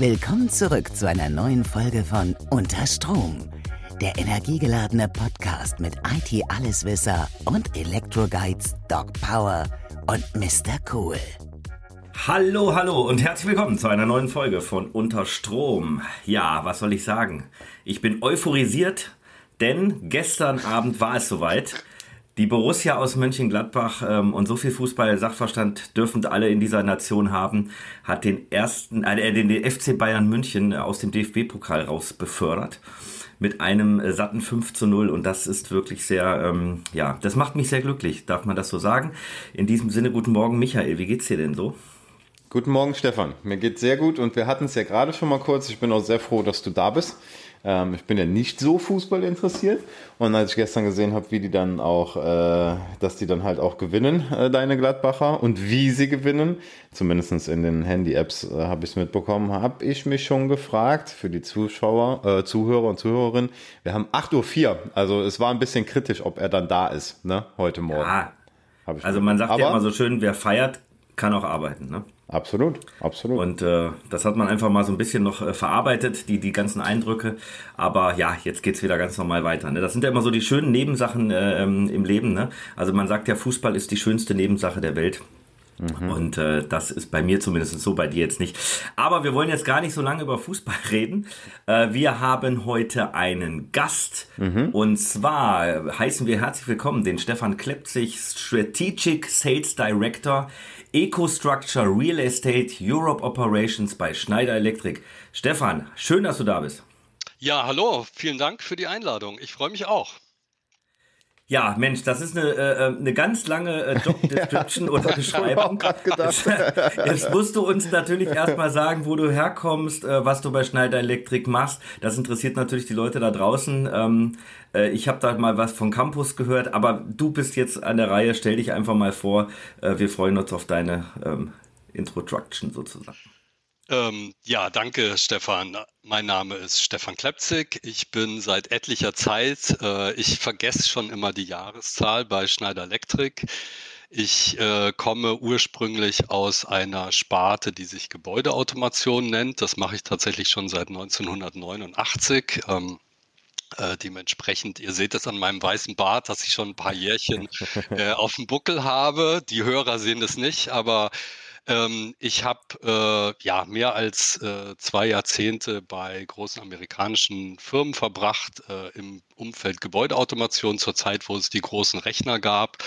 Willkommen zurück zu einer neuen Folge von Unter Strom, der energiegeladene Podcast mit IT-Alleswisser und Elektroguides Doc Power und Mr. Cool. Hallo, hallo und herzlich willkommen zu einer neuen Folge von Unter Strom. Ja, was soll ich sagen? Ich bin euphorisiert, denn gestern Abend war es soweit. Die Borussia aus Mönchengladbach ähm, und so viel Fußball-Sachverstand dürfen alle in dieser Nation haben, hat den ersten, äh, den, den FC Bayern München aus dem DFB-Pokal raus befördert mit einem äh, satten 5 zu 0 und das ist wirklich sehr, ähm, ja, das macht mich sehr glücklich, darf man das so sagen. In diesem Sinne, guten Morgen, Michael, wie geht's dir denn so? Guten Morgen, Stefan. Mir geht's sehr gut und wir hatten es ja gerade schon mal kurz. Ich bin auch sehr froh, dass du da bist. Ähm, ich bin ja nicht so Fußball interessiert. Und als ich gestern gesehen habe, wie die dann auch, äh, dass die dann halt auch gewinnen, äh, deine Gladbacher, und wie sie gewinnen, zumindest in den Handy-Apps äh, habe ich es mitbekommen, habe ich mich schon gefragt für die Zuschauer, äh, Zuhörer und Zuhörerinnen. Wir haben 8.04 Uhr, also es war ein bisschen kritisch, ob er dann da ist, ne, heute Morgen. Ja. Also man sagt Aber, ja immer so schön, wer feiert, kann auch arbeiten, ne? Absolut, absolut. Und äh, das hat man einfach mal so ein bisschen noch äh, verarbeitet, die, die ganzen Eindrücke. Aber ja, jetzt geht's wieder ganz normal weiter. Ne? Das sind ja immer so die schönen Nebensachen äh, ähm, im Leben. Ne? Also man sagt ja, Fußball ist die schönste Nebensache der Welt. Mhm. Und äh, das ist bei mir zumindest so, bei dir jetzt nicht. Aber wir wollen jetzt gar nicht so lange über Fußball reden. Äh, wir haben heute einen Gast. Mhm. Und zwar heißen wir herzlich willkommen den Stefan Klepzig, Strategic Sales Director EcoStructure Real Estate Europe Operations bei Schneider Electric. Stefan, schön, dass du da bist. Ja, hallo, vielen Dank für die Einladung. Ich freue mich auch. Ja, Mensch, das ist eine, äh, äh eine ganz lange äh, Job Description ja, oder Beschreibung. Jetzt, jetzt musst du uns natürlich erstmal sagen, wo du herkommst, äh, was du bei Schneider Electric machst. Das interessiert natürlich die Leute da draußen. Ähm, äh, ich habe da mal was von Campus gehört, aber du bist jetzt an der Reihe. Stell dich einfach mal vor. Äh, wir freuen uns auf deine ähm, Introduction sozusagen. Ähm, ja, danke Stefan. Mein Name ist Stefan Klepzig. Ich bin seit etlicher Zeit, äh, ich vergesse schon immer die Jahreszahl bei Schneider Electric. Ich äh, komme ursprünglich aus einer Sparte, die sich Gebäudeautomation nennt. Das mache ich tatsächlich schon seit 1989. Ähm, äh, dementsprechend, ihr seht es an meinem weißen Bart, dass ich schon ein paar Jährchen äh, auf dem Buckel habe. Die Hörer sehen es nicht, aber ähm, ich habe äh, ja mehr als äh, zwei Jahrzehnte bei großen amerikanischen Firmen verbracht äh, im Umfeld Gebäudeautomation zur Zeit, wo es die großen Rechner gab.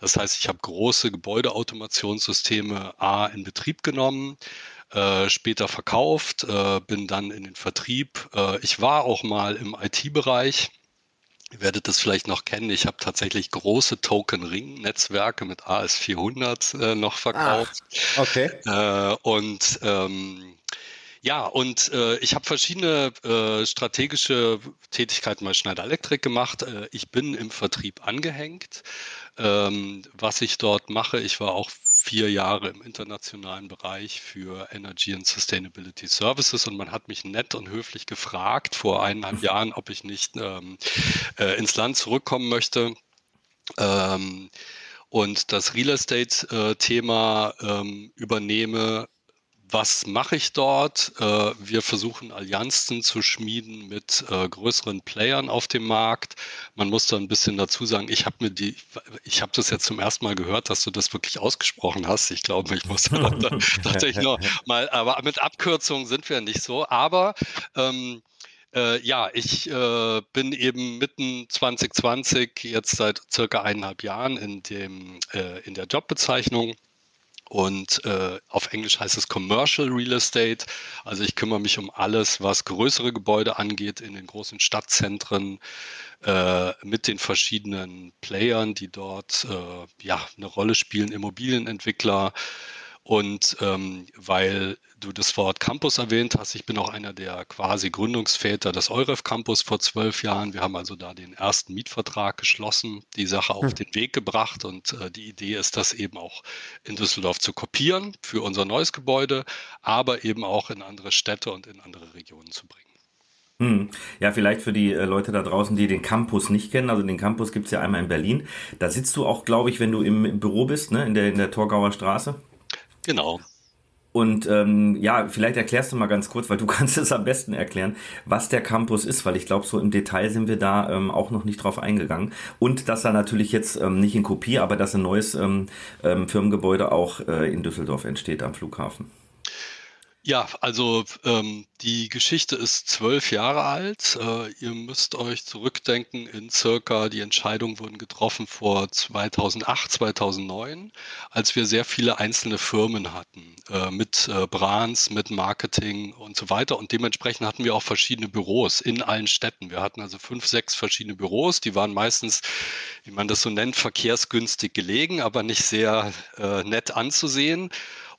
Das heißt, ich habe große Gebäudeautomationssysteme A in Betrieb genommen. Äh, später verkauft, äh, bin dann in den Vertrieb. Äh, ich war auch mal im IT-Bereich, Ihr werdet das vielleicht noch kennen. Ich habe tatsächlich große Token-Ring-Netzwerke mit AS400 äh, noch verkauft. Ah, okay. Äh, und ähm, ja, und äh, ich habe verschiedene äh, strategische Tätigkeiten bei Schneider Electric gemacht. Äh, ich bin im Vertrieb angehängt. Ähm, was ich dort mache, ich war auch vier Jahre im internationalen Bereich für Energy and Sustainability Services und man hat mich nett und höflich gefragt vor eineinhalb Jahren, ob ich nicht ähm, äh, ins Land zurückkommen möchte. Ähm, und das Real Estate-Thema äh, ähm, übernehme was mache ich dort? Äh, wir versuchen Allianzen zu schmieden mit äh, größeren Playern auf dem Markt. Man muss da ein bisschen dazu sagen, ich habe mir die, ich habe das jetzt zum ersten Mal gehört, dass du das wirklich ausgesprochen hast. Ich glaube, ich muss da, tatsächlich noch mal, aber mit Abkürzungen sind wir nicht so. Aber ähm, äh, ja, ich äh, bin eben mitten 2020, jetzt seit circa eineinhalb Jahren in dem äh, in der Jobbezeichnung und äh, auf Englisch heißt es Commercial Real Estate. Also ich kümmere mich um alles, was größere Gebäude angeht in den großen Stadtzentren äh, mit den verschiedenen Playern, die dort äh, ja eine Rolle spielen, Immobilienentwickler, und ähm, weil du das Wort Campus erwähnt hast, ich bin auch einer der quasi Gründungsväter des Euref Campus vor zwölf Jahren. Wir haben also da den ersten Mietvertrag geschlossen, die Sache auf hm. den Weg gebracht und äh, die Idee ist, das eben auch in Düsseldorf zu kopieren für unser neues Gebäude, aber eben auch in andere Städte und in andere Regionen zu bringen. Hm. Ja, vielleicht für die äh, Leute da draußen, die den Campus nicht kennen. Also den Campus gibt's ja einmal in Berlin. Da sitzt du auch, glaube ich, wenn du im, im Büro bist, ne, in der, in der Torgauer Straße. Genau. Und ähm, ja, vielleicht erklärst du mal ganz kurz, weil du kannst es am besten erklären, was der Campus ist, weil ich glaube, so im Detail sind wir da ähm, auch noch nicht drauf eingegangen. Und dass er natürlich jetzt ähm, nicht in Kopie, aber dass ein neues ähm, ähm, Firmengebäude auch äh, in Düsseldorf entsteht am Flughafen. Ja, also ähm, die Geschichte ist zwölf Jahre alt. Äh, ihr müsst euch zurückdenken in circa, die Entscheidungen wurden getroffen vor 2008, 2009, als wir sehr viele einzelne Firmen hatten, äh, mit äh, Brands, mit Marketing und so weiter. Und dementsprechend hatten wir auch verschiedene Büros in allen Städten. Wir hatten also fünf, sechs verschiedene Büros. Die waren meistens, wie man das so nennt, verkehrsgünstig gelegen, aber nicht sehr äh, nett anzusehen.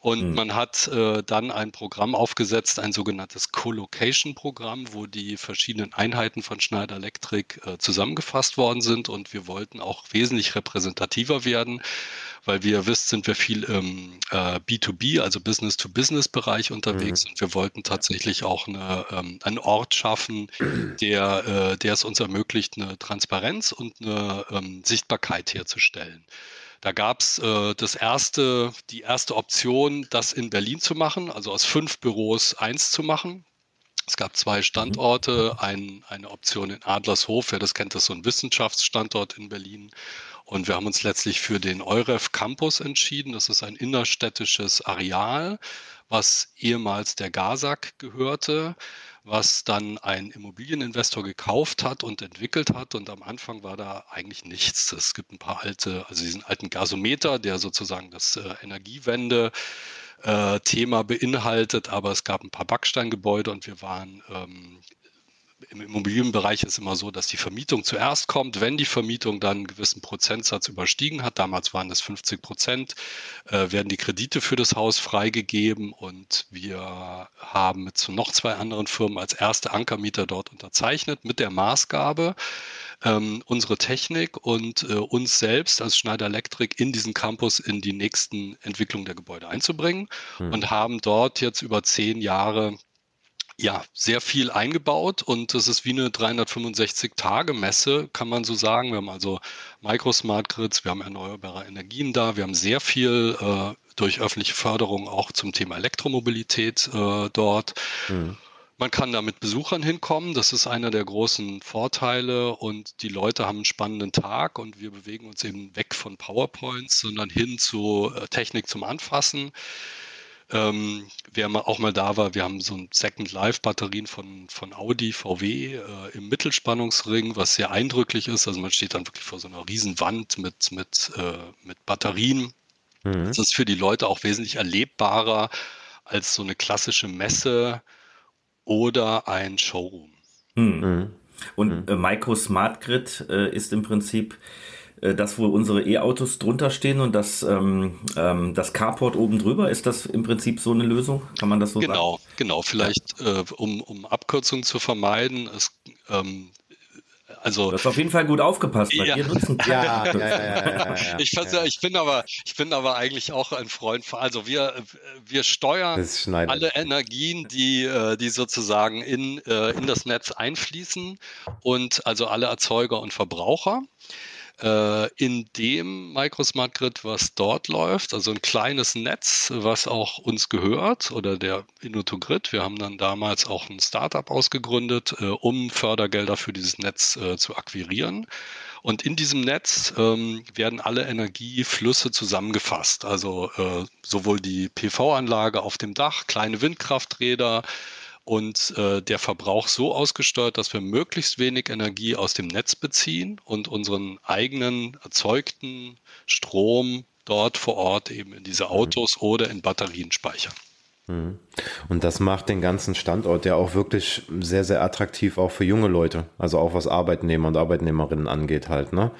Und mhm. man hat äh, dann ein Programm aufgesetzt, ein sogenanntes Co-Location-Programm, wo die verschiedenen Einheiten von Schneider Electric äh, zusammengefasst worden sind. Und wir wollten auch wesentlich repräsentativer werden, weil wie ihr wisst, sind wir viel im äh, B2B, also Business-to-Business-Bereich unterwegs. Mhm. Und wir wollten tatsächlich auch eine, ähm, einen Ort schaffen, der, äh, der es uns ermöglicht, eine Transparenz und eine ähm, Sichtbarkeit herzustellen. Da gab es äh, das erste, die erste Option, das in Berlin zu machen, also aus fünf Büros eins zu machen. Es gab zwei Standorte, ein, eine Option in Adlershof, wer das kennt, das ist so ein Wissenschaftsstandort in Berlin. Und wir haben uns letztlich für den EUREF Campus entschieden. Das ist ein innerstädtisches Areal, was ehemals der GASAG gehörte was dann ein Immobilieninvestor gekauft hat und entwickelt hat. Und am Anfang war da eigentlich nichts. Es gibt ein paar alte, also diesen alten Gasometer, der sozusagen das äh, Energiewende äh, Thema beinhaltet, aber es gab ein paar Backsteingebäude und wir waren ähm, im Immobilienbereich ist immer so, dass die Vermietung zuerst kommt. Wenn die Vermietung dann einen gewissen Prozentsatz überstiegen hat, damals waren es 50 Prozent, äh, werden die Kredite für das Haus freigegeben und wir haben mit noch zwei anderen Firmen als erste Ankermieter dort unterzeichnet mit der Maßgabe, ähm, unsere Technik und äh, uns selbst als Schneider Electric in diesen Campus in die nächsten Entwicklungen der Gebäude einzubringen hm. und haben dort jetzt über zehn Jahre ja, sehr viel eingebaut und das ist wie eine 365-Tage-Messe, kann man so sagen. Wir haben also Microsmart Grids, wir haben erneuerbare Energien da, wir haben sehr viel äh, durch öffentliche Förderung auch zum Thema Elektromobilität äh, dort. Mhm. Man kann da mit Besuchern hinkommen, das ist einer der großen Vorteile und die Leute haben einen spannenden Tag und wir bewegen uns eben weg von PowerPoints, sondern hin zu äh, Technik zum Anfassen. Ähm, wer mal, auch mal da war, wir haben so ein Second Life Batterien von, von Audi, VW äh, im Mittelspannungsring, was sehr eindrücklich ist. Also man steht dann wirklich vor so einer riesen Wand mit, mit, äh, mit Batterien. Mhm. Das ist für die Leute auch wesentlich erlebbarer als so eine klassische Messe oder ein Showroom. Mhm. Und mhm. äh, Micro Smart Grid äh, ist im Prinzip äh, das, wo unsere E-Autos drunter stehen und das, ähm, ähm, das Carport oben drüber, ist das im Prinzip so eine Lösung? Kann man das so genau, sagen? Genau, genau. Vielleicht, äh, um, um Abkürzungen zu vermeiden, es, ähm, also, du hast auf jeden Fall gut aufgepasst. Ja. ja, ja, ja, ja, ich, ich, bin aber, ich bin aber eigentlich auch ein Freund von, also wir, wir steuern alle Energien, die, äh, die sozusagen in, äh, in das Netz einfließen und also alle Erzeuger und Verbraucher. Äh, in dem Microsmart Grid, was dort läuft, also ein kleines Netz, was auch uns gehört oder der Innoto Grid. Wir haben dann damals auch ein Startup ausgegründet, äh, um Fördergelder für dieses Netz äh, zu akquirieren. Und in diesem Netz ähm, werden alle Energieflüsse zusammengefasst. Also äh, sowohl die PV-Anlage auf dem Dach, kleine Windkrafträder, und äh, der Verbrauch so ausgesteuert, dass wir möglichst wenig Energie aus dem Netz beziehen und unseren eigenen erzeugten Strom dort vor Ort eben in diese Autos mhm. oder in Batterien speichern. Mhm. Und das macht den ganzen Standort ja auch wirklich sehr, sehr attraktiv auch für junge Leute. Also auch was Arbeitnehmer und Arbeitnehmerinnen angeht halt. Ne?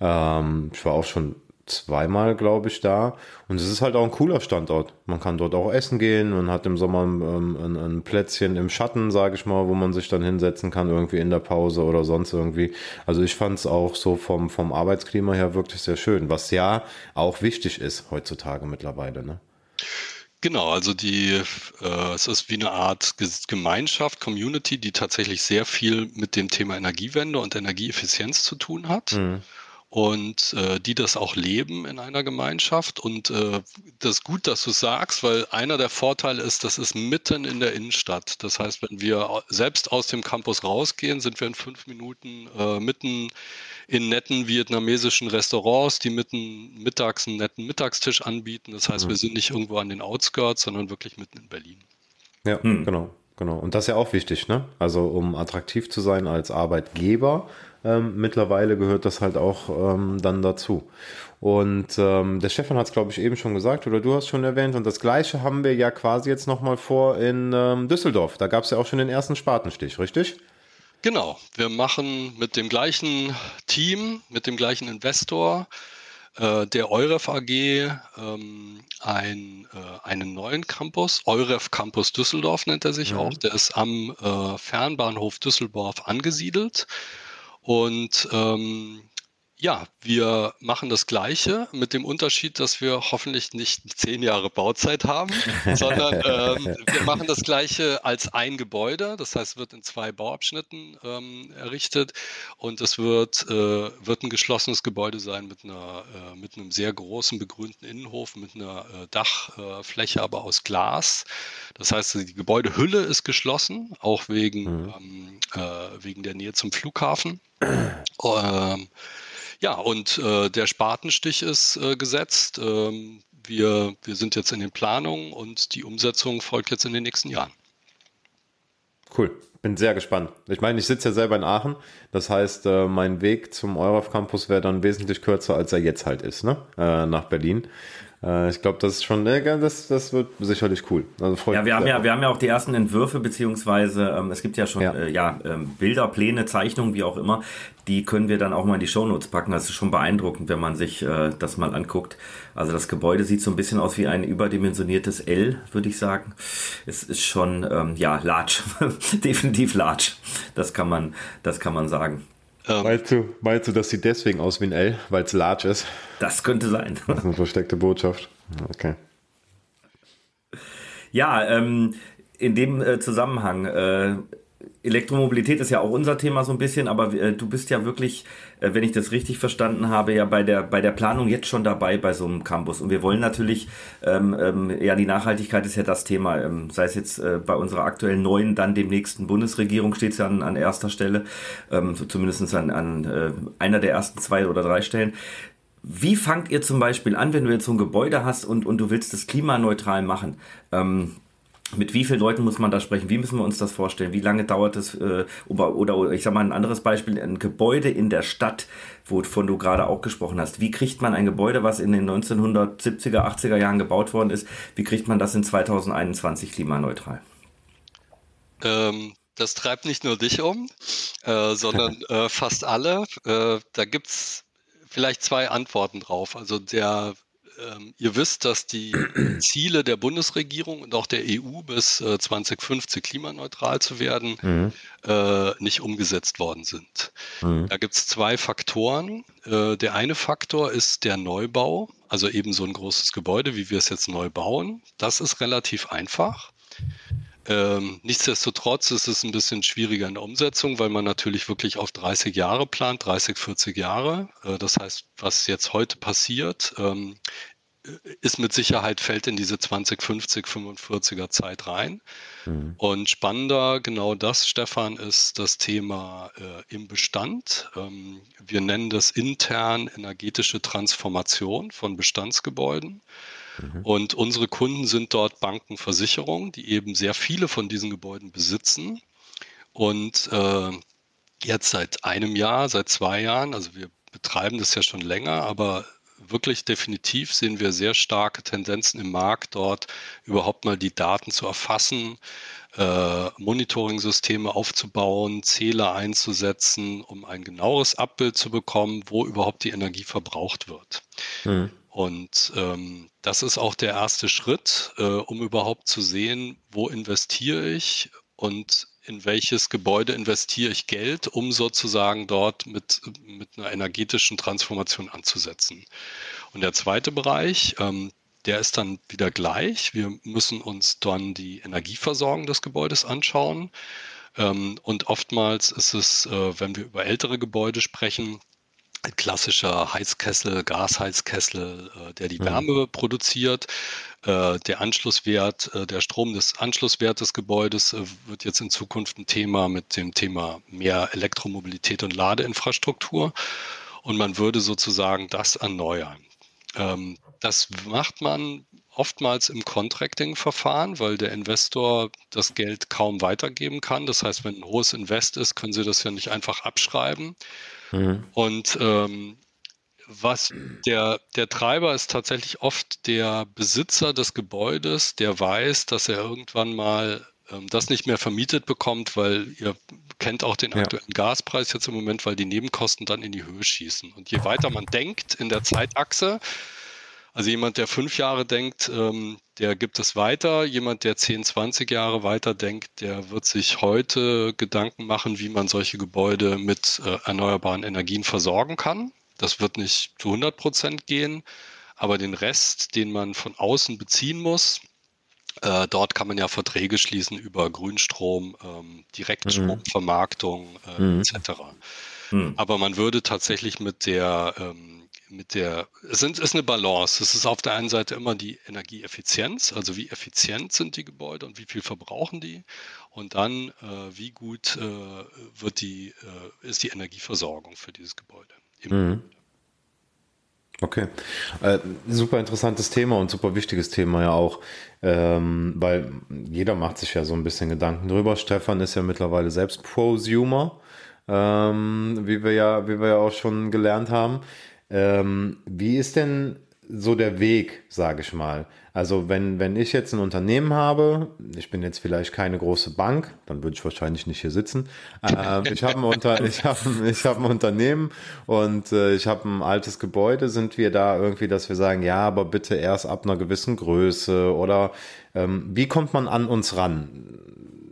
Ähm, ich war auch schon zweimal, glaube ich, da. Und es ist halt auch ein cooler Standort. Man kann dort auch essen gehen und hat im Sommer ähm, ein, ein, Plätzchen im Schatten, sage ich mal, wo man sich dann hinsetzen kann, irgendwie in der Pause oder sonst irgendwie. Also ich fand es auch so vom, vom Arbeitsklima her wirklich sehr schön, was ja auch wichtig ist heutzutage mittlerweile. Ne? Genau, also die, äh, es ist wie eine Art Gemeinschaft, Community, die tatsächlich sehr viel mit dem Thema Energiewende und Energieeffizienz zu tun hat. Mhm. Und äh, die das auch leben in einer Gemeinschaft. Und äh, das ist gut, dass du sagst, weil einer der Vorteile ist, das ist mitten in der Innenstadt. Das heißt, wenn wir selbst aus dem Campus rausgehen, sind wir in fünf Minuten äh, mitten in netten vietnamesischen Restaurants, die mitten mittags einen netten Mittagstisch anbieten. Das heißt, mhm. wir sind nicht irgendwo an den Outskirts, sondern wirklich mitten in Berlin. Ja, hm. genau. Genau. Und das ist ja auch wichtig, ne? Also um attraktiv zu sein als Arbeitgeber, ähm, mittlerweile gehört das halt auch ähm, dann dazu. Und ähm, der Stefan hat es, glaube ich, eben schon gesagt oder du hast schon erwähnt. Und das Gleiche haben wir ja quasi jetzt nochmal vor in ähm, Düsseldorf. Da gab es ja auch schon den ersten Spatenstich, richtig? Genau. Wir machen mit dem gleichen Team, mit dem gleichen Investor äh, der EUREF AG ähm, ein, äh, einen neuen Campus. EUREF Campus Düsseldorf nennt er sich mhm. auch. Der ist am äh, Fernbahnhof Düsseldorf angesiedelt. Und ähm, ja, wir machen das Gleiche mit dem Unterschied, dass wir hoffentlich nicht zehn Jahre Bauzeit haben, sondern ähm, wir machen das Gleiche als ein Gebäude. Das heißt, es wird in zwei Bauabschnitten ähm, errichtet und es wird, äh, wird ein geschlossenes Gebäude sein mit, einer, äh, mit einem sehr großen begrünten Innenhof, mit einer äh, Dachfläche, aber aus Glas. Das heißt, die Gebäudehülle ist geschlossen, auch wegen, mhm. ähm, äh, wegen der Nähe zum Flughafen. Ähm, ja, und äh, der Spatenstich ist äh, gesetzt. Ähm, wir, wir sind jetzt in den Planungen und die Umsetzung folgt jetzt in den nächsten Jahren. Cool, bin sehr gespannt. Ich meine, ich sitze ja selber in Aachen. Das heißt, äh, mein Weg zum Euraf Campus wäre dann wesentlich kürzer, als er jetzt halt ist, ne? Äh, nach Berlin. Äh, ich glaube, das ist schon, das, das wird sicherlich cool. Also freut ja, wir haben ja, wir haben ja auch die ersten Entwürfe, beziehungsweise ähm, es gibt ja schon ja. Äh, ja ähm, Bilder, Pläne, Zeichnungen, wie auch immer. Die können wir dann auch mal in die Shownotes packen. Das ist schon beeindruckend, wenn man sich äh, das mal anguckt. Also das Gebäude sieht so ein bisschen aus wie ein überdimensioniertes L, würde ich sagen. Es ist schon, ähm, ja, large. Definitiv large. Das kann man, das kann man sagen. Ähm, meinst, du, meinst du, das sieht deswegen aus wie ein L, weil es large ist? Das könnte sein. Das ist eine versteckte Botschaft. Okay. Ja, ähm, in dem äh, Zusammenhang, äh, Elektromobilität ist ja auch unser Thema so ein bisschen, aber äh, du bist ja wirklich, äh, wenn ich das richtig verstanden habe, ja bei der, bei der Planung jetzt schon dabei bei so einem Campus. Und wir wollen natürlich, ähm, ähm, ja, die Nachhaltigkeit ist ja das Thema, ähm, sei es jetzt äh, bei unserer aktuellen neuen, dann dem nächsten Bundesregierung steht es ja an, an erster Stelle, ähm, so zumindest an, an äh, einer der ersten zwei oder drei Stellen. Wie fangt ihr zum Beispiel an, wenn du jetzt so ein Gebäude hast und, und du willst das klimaneutral machen? Ähm, mit wie vielen Leuten muss man da sprechen? Wie müssen wir uns das vorstellen? Wie lange dauert es? Äh, oder, oder ich sage mal ein anderes Beispiel, ein Gebäude in der Stadt, wovon du gerade auch gesprochen hast. Wie kriegt man ein Gebäude, was in den 1970er, 80er Jahren gebaut worden ist, wie kriegt man das in 2021 klimaneutral? Ähm, das treibt nicht nur dich um, äh, sondern äh, fast alle. Äh, da gibt es vielleicht zwei Antworten drauf. Also der ähm, ihr wisst, dass die Ziele der Bundesregierung und auch der EU bis äh, 2050 klimaneutral zu werden, mhm. äh, nicht umgesetzt worden sind. Mhm. Da gibt es zwei Faktoren. Äh, der eine Faktor ist der Neubau, also eben so ein großes Gebäude, wie wir es jetzt neu bauen. Das ist relativ einfach. Ähm, nichtsdestotrotz ist es ein bisschen schwieriger in der Umsetzung, weil man natürlich wirklich auf 30 Jahre plant, 30, 40 Jahre. Äh, das heißt, was jetzt heute passiert, ähm, ist mit Sicherheit, fällt in diese 2050, 45er Zeit rein. Mhm. Und spannender, genau das, Stefan, ist das Thema äh, im Bestand. Ähm, wir nennen das intern energetische Transformation von Bestandsgebäuden. Mhm. Und unsere Kunden sind dort Banken, Versicherungen, die eben sehr viele von diesen Gebäuden besitzen. Und äh, jetzt seit einem Jahr, seit zwei Jahren, also wir betreiben das ja schon länger, aber wirklich definitiv sehen wir sehr starke Tendenzen im Markt, dort überhaupt mal die Daten zu erfassen, äh, Monitoring-Systeme aufzubauen, Zähler einzusetzen, um ein genaueres Abbild zu bekommen, wo überhaupt die Energie verbraucht wird. Mhm. Und ähm, das ist auch der erste Schritt, äh, um überhaupt zu sehen, wo investiere ich und in welches Gebäude investiere ich Geld, um sozusagen dort mit, mit einer energetischen Transformation anzusetzen. Und der zweite Bereich, ähm, der ist dann wieder gleich. Wir müssen uns dann die Energieversorgung des Gebäudes anschauen. Ähm, und oftmals ist es, äh, wenn wir über ältere Gebäude sprechen, klassischer Heizkessel, Gasheizkessel, äh, der die mhm. Wärme produziert. Äh, der Anschlusswert, äh, der Strom des Anschlusswerts des Gebäudes wird jetzt in Zukunft ein Thema mit dem Thema mehr Elektromobilität und Ladeinfrastruktur. Und man würde sozusagen das erneuern. Ähm, das macht man oftmals im Contracting-Verfahren, weil der Investor das Geld kaum weitergeben kann. Das heißt, wenn ein hohes Invest ist, können Sie das ja nicht einfach abschreiben. Mhm. Und ähm, was der, der Treiber ist tatsächlich oft der Besitzer des Gebäudes, der weiß, dass er irgendwann mal ähm, das nicht mehr vermietet bekommt, weil ihr kennt auch den aktuellen ja. Gaspreis jetzt im Moment, weil die Nebenkosten dann in die Höhe schießen. Und je weiter man denkt in der Zeitachse, also jemand, der fünf Jahre denkt, ähm, der gibt es weiter. Jemand, der 10, 20 Jahre weiter denkt, der wird sich heute Gedanken machen, wie man solche Gebäude mit äh, erneuerbaren Energien versorgen kann. Das wird nicht zu 100 Prozent gehen, aber den Rest, den man von außen beziehen muss, äh, dort kann man ja Verträge schließen über Grünstrom, ähm, Direktstromvermarktung äh, mhm. etc. Mhm. Aber man würde tatsächlich mit der ähm, mit der, es ist eine Balance. Es ist auf der einen Seite immer die Energieeffizienz, also wie effizient sind die Gebäude und wie viel verbrauchen die. Und dann, äh, wie gut äh, wird die, äh, ist die Energieversorgung für dieses Gebäude. Mhm. Okay, äh, super interessantes Thema und super wichtiges Thema ja auch, ähm, weil jeder macht sich ja so ein bisschen Gedanken drüber. Stefan ist ja mittlerweile selbst Prosumer, ähm, wie wir ja, wie wir ja auch schon gelernt haben. Ähm, wie ist denn so der Weg, sage ich mal? Also wenn, wenn ich jetzt ein Unternehmen habe, ich bin jetzt vielleicht keine große Bank, dann würde ich wahrscheinlich nicht hier sitzen. Äh, ich habe ein, Unter ich hab, ich hab ein Unternehmen und äh, ich habe ein altes Gebäude. Sind wir da irgendwie, dass wir sagen, ja, aber bitte erst ab einer gewissen Größe oder ähm, wie kommt man an uns ran?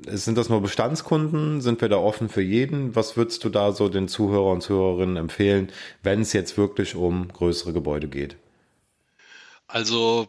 Sind das nur Bestandskunden? Sind wir da offen für jeden? Was würdest du da so den Zuhörer und Zuhörerinnen empfehlen, wenn es jetzt wirklich um größere Gebäude geht? Also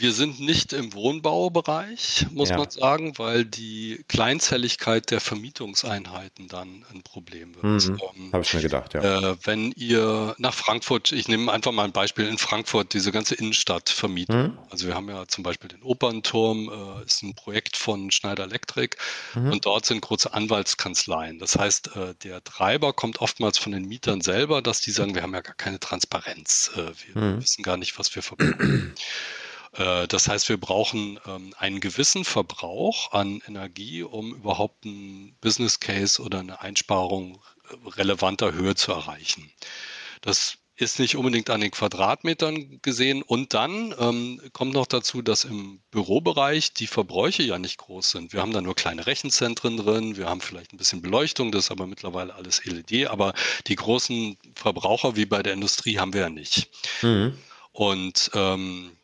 wir sind nicht im Wohnbaubereich, muss ja. man sagen, weil die Kleinzelligkeit der Vermietungseinheiten dann ein Problem wird. Mhm. Ähm, Habe ich mir gedacht, ja. Äh, wenn ihr nach Frankfurt, ich nehme einfach mal ein Beispiel in Frankfurt, diese ganze Innenstadt vermietet. Mhm. Also wir haben ja zum Beispiel den Opernturm, äh, ist ein Projekt von Schneider Electric mhm. und dort sind große Anwaltskanzleien. Das heißt, äh, der Treiber kommt oftmals von den Mietern selber, dass die sagen, wir haben ja gar keine Transparenz. Äh, wir mhm. wissen gar nicht, was wir verbinden. Äh, das heißt, wir brauchen ähm, einen gewissen Verbrauch an Energie, um überhaupt einen Business Case oder eine Einsparung äh, relevanter Höhe zu erreichen. Das ist nicht unbedingt an den Quadratmetern gesehen. Und dann ähm, kommt noch dazu, dass im Bürobereich die Verbräuche ja nicht groß sind. Wir haben da nur kleine Rechenzentren drin, wir haben vielleicht ein bisschen Beleuchtung, das ist aber mittlerweile alles LED, aber die großen Verbraucher wie bei der Industrie haben wir ja nicht. Mhm. Und ähm,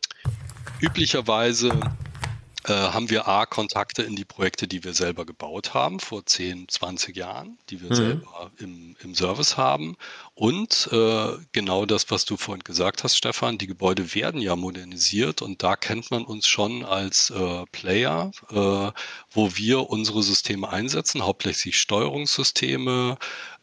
Üblicherweise äh, haben wir A, Kontakte in die Projekte, die wir selber gebaut haben, vor 10, 20 Jahren, die wir mhm. selber im, im Service haben. Und äh, genau das, was du vorhin gesagt hast, Stefan, die Gebäude werden ja modernisiert und da kennt man uns schon als äh, Player, äh, wo wir unsere Systeme einsetzen, hauptsächlich Steuerungssysteme,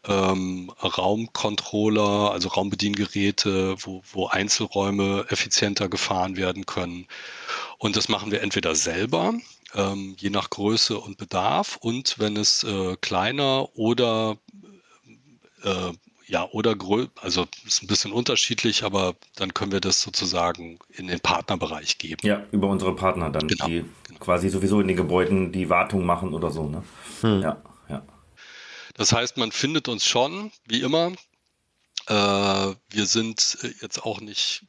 ähm, Raumcontroller, also Raumbediengeräte, wo, wo Einzelräume effizienter gefahren werden können. Und das machen wir entweder selber, ähm, je nach Größe und Bedarf, und wenn es äh, kleiner oder äh, ja, oder also ist ein bisschen unterschiedlich, aber dann können wir das sozusagen in den Partnerbereich geben. Ja, über unsere Partner dann, genau, die genau. quasi sowieso in den Gebäuden die Wartung machen oder so, ne? Hm. Ja. Das heißt, man findet uns schon, wie immer. Äh, wir sind jetzt auch nicht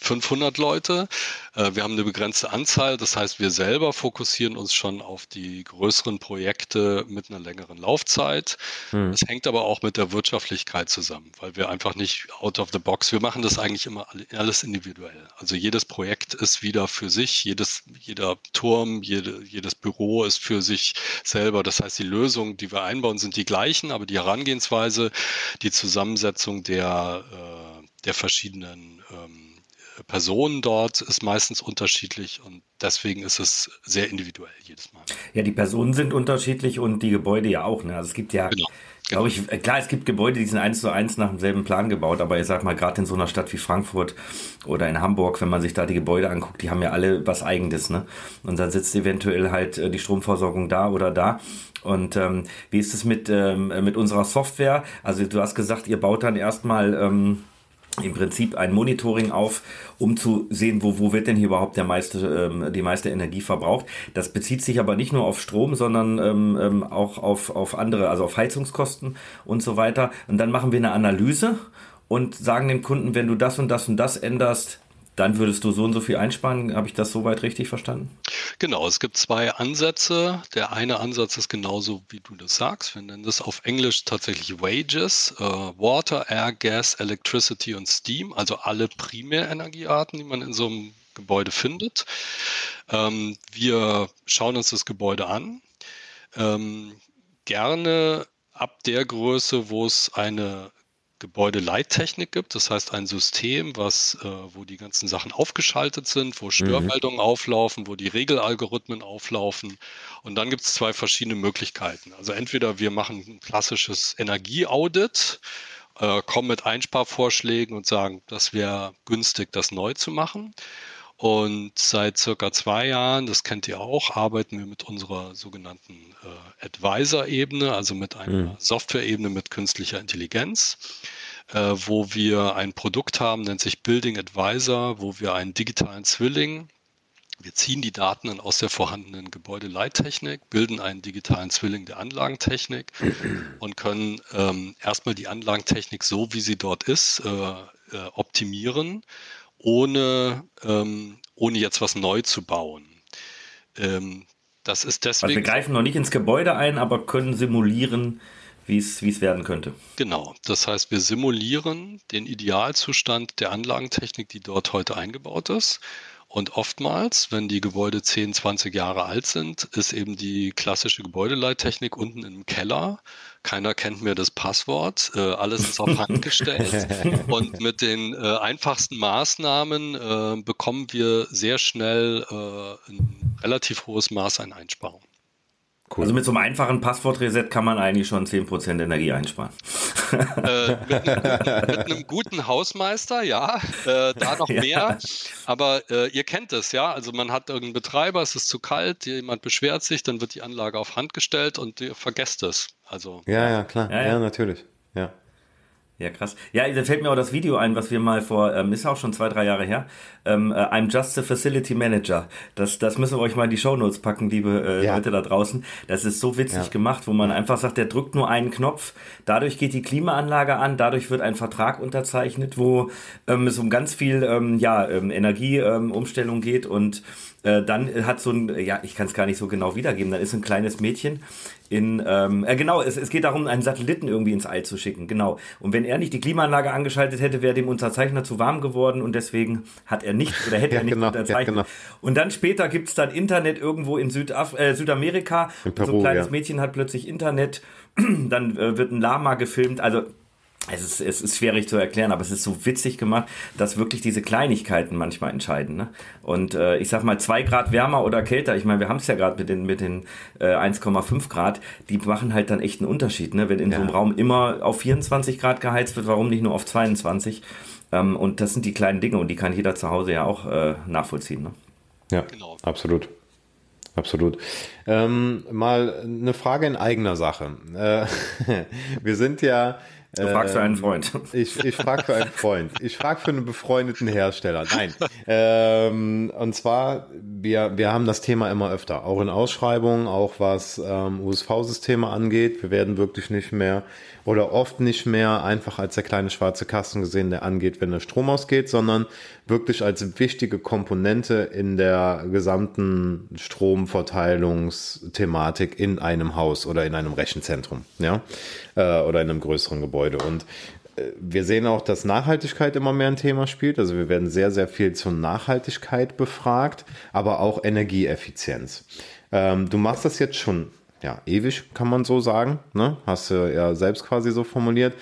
500 Leute. Äh, wir haben eine begrenzte Anzahl. Das heißt, wir selber fokussieren uns schon auf die größeren Projekte mit einer längeren Laufzeit. Hm. Das hängt aber auch mit der Wirtschaftlichkeit zusammen, weil wir einfach nicht out of the box, wir machen das eigentlich immer alles individuell. Also jedes Projekt ist wieder für sich, jedes, jeder Turm, jede, jedes Büro ist für sich selber. Das heißt, die Lösungen, die wir einbauen, sind die gleichen, aber die Herangehensweise, die Zusammensetzung der äh, der verschiedenen ähm, Personen dort ist meistens unterschiedlich und deswegen ist es sehr individuell jedes Mal. Ja, die Personen sind unterschiedlich und die Gebäude ja auch. Ne? Also es gibt ja genau. Glaube ich, äh, klar, es gibt Gebäude, die sind eins zu eins nach demselben Plan gebaut, aber ich sag mal, gerade in so einer Stadt wie Frankfurt oder in Hamburg, wenn man sich da die Gebäude anguckt, die haben ja alle was Eigenes, ne? Und dann sitzt eventuell halt äh, die Stromversorgung da oder da. Und ähm, wie ist es mit, ähm, mit unserer Software? Also du hast gesagt, ihr baut dann erstmal ähm, im Prinzip ein Monitoring auf, um zu sehen, wo, wo wird denn hier überhaupt der meiste, ähm, die meiste Energie verbraucht. Das bezieht sich aber nicht nur auf Strom, sondern ähm, ähm, auch auf, auf andere, also auf Heizungskosten und so weiter. Und dann machen wir eine Analyse und sagen dem Kunden, wenn du das und das und das änderst, dann würdest du so und so viel einsparen. Habe ich das soweit richtig verstanden? Genau, es gibt zwei Ansätze. Der eine Ansatz ist genauso, wie du das sagst. Wir nennen das auf Englisch tatsächlich Wages, äh, Water, Air, Gas, Electricity und Steam, also alle Primärenergiearten, die man in so einem Gebäude findet. Ähm, wir schauen uns das Gebäude an. Ähm, gerne ab der Größe, wo es eine Gebäudeleittechnik gibt, das heißt ein System, was, äh, wo die ganzen Sachen aufgeschaltet sind, wo mhm. Störmeldungen mhm. auflaufen, wo die Regelalgorithmen auflaufen. Und dann gibt es zwei verschiedene Möglichkeiten. Also entweder wir machen ein klassisches Energieaudit, äh, kommen mit Einsparvorschlägen und sagen, das wäre günstig, das neu zu machen. Und seit circa zwei Jahren, das kennt ihr auch, arbeiten wir mit unserer sogenannten äh, Advisor-Ebene, also mit einer mhm. Software-Ebene mit künstlicher Intelligenz, äh, wo wir ein Produkt haben, nennt sich Building Advisor, wo wir einen digitalen Zwilling wir ziehen die Daten aus der vorhandenen Gebäudeleittechnik, bilden einen digitalen Zwilling der Anlagentechnik und können ähm, erstmal die Anlagentechnik so, wie sie dort ist, äh, äh, optimieren ohne, ähm, ohne jetzt was neu zu bauen. Ähm, das ist deswegen. Also wir greifen noch nicht ins Gebäude ein, aber können simulieren, wie es werden könnte. Genau. Das heißt, wir simulieren den Idealzustand der Anlagentechnik, die dort heute eingebaut ist und oftmals, wenn die Gebäude 10, 20 Jahre alt sind, ist eben die klassische Gebäudeleittechnik unten im Keller. Keiner kennt mehr das Passwort. Äh, alles ist auf Hand gestellt. und mit den äh, einfachsten Maßnahmen äh, bekommen wir sehr schnell äh, ein relativ hohes Maß an Einsparung. Cool. Also mit so einem einfachen Passwortreset kann man eigentlich schon 10% Energie einsparen. Äh, mit, einem, mit, einem, guten Hausmeister, ja, äh, da noch ja. mehr. Aber äh, ihr kennt es, ja. Also man hat irgendeinen Betreiber, es ist zu kalt, jemand beschwert sich, dann wird die Anlage auf Hand gestellt und ihr vergesst es. Also, ja, ja, klar. ja, ja. ja natürlich. Ja. Krass. Ja, da fällt mir auch das Video ein, was wir mal vor, ähm, ist auch schon zwei, drei Jahre her, ähm, äh, I'm just a Facility Manager. Das, das müssen wir euch mal in die Shownotes packen, liebe äh, ja. Leute da draußen. Das ist so witzig ja. gemacht, wo man einfach sagt, der drückt nur einen Knopf, dadurch geht die Klimaanlage an, dadurch wird ein Vertrag unterzeichnet, wo ähm, es um ganz viel ähm, ja, ähm, Energieumstellung ähm, geht und äh, dann hat so ein, ja, ich kann es gar nicht so genau wiedergeben, dann ist ein kleines Mädchen in, ähm, äh, genau, es, es geht darum, einen Satelliten irgendwie ins All zu schicken, genau. Und wenn er nicht die Klimaanlage angeschaltet hätte, wäre dem Unterzeichner zu warm geworden und deswegen hat er nicht oder hätte ja, er nicht genau, unterzeichnet. Ja, genau. Und dann später gibt's dann Internet irgendwo in Südaf äh, Südamerika. Peru, so ein kleines ja. Mädchen hat plötzlich Internet, dann äh, wird ein Lama gefilmt, also es ist, es ist schwierig zu erklären, aber es ist so witzig gemacht, dass wirklich diese Kleinigkeiten manchmal entscheiden. Ne? Und äh, ich sag mal, zwei Grad wärmer oder kälter, ich meine, wir haben es ja gerade mit den, mit den äh, 1,5 Grad, die machen halt dann echt einen Unterschied. Ne? Wenn in ja. so einem Raum immer auf 24 Grad geheizt wird, warum nicht nur auf 22? Ähm, und das sind die kleinen Dinge und die kann jeder zu Hause ja auch äh, nachvollziehen. Ne? Ja, genau. absolut. Absolut. Ähm, mal eine Frage in eigener Sache. Äh, wir sind ja Du fragst für einen ähm, Freund. Ich, ich frage für einen Freund. Ich frage für einen befreundeten Hersteller. Nein. Ähm, und zwar, wir, wir haben das Thema immer öfter, auch in Ausschreibungen, auch was ähm, USV-Systeme angeht. Wir werden wirklich nicht mehr oder oft nicht mehr einfach als der kleine schwarze Kasten gesehen, der angeht, wenn der Strom ausgeht, sondern wirklich als wichtige Komponente in der gesamten Stromverteilungsthematik in einem Haus oder in einem Rechenzentrum, ja, äh, oder in einem größeren Gebäude. Und äh, wir sehen auch, dass Nachhaltigkeit immer mehr ein Thema spielt. Also wir werden sehr, sehr viel zur Nachhaltigkeit befragt, aber auch Energieeffizienz. Ähm, du machst das jetzt schon ja, ewig, kann man so sagen. Ne? Hast du ja selbst quasi so formuliert.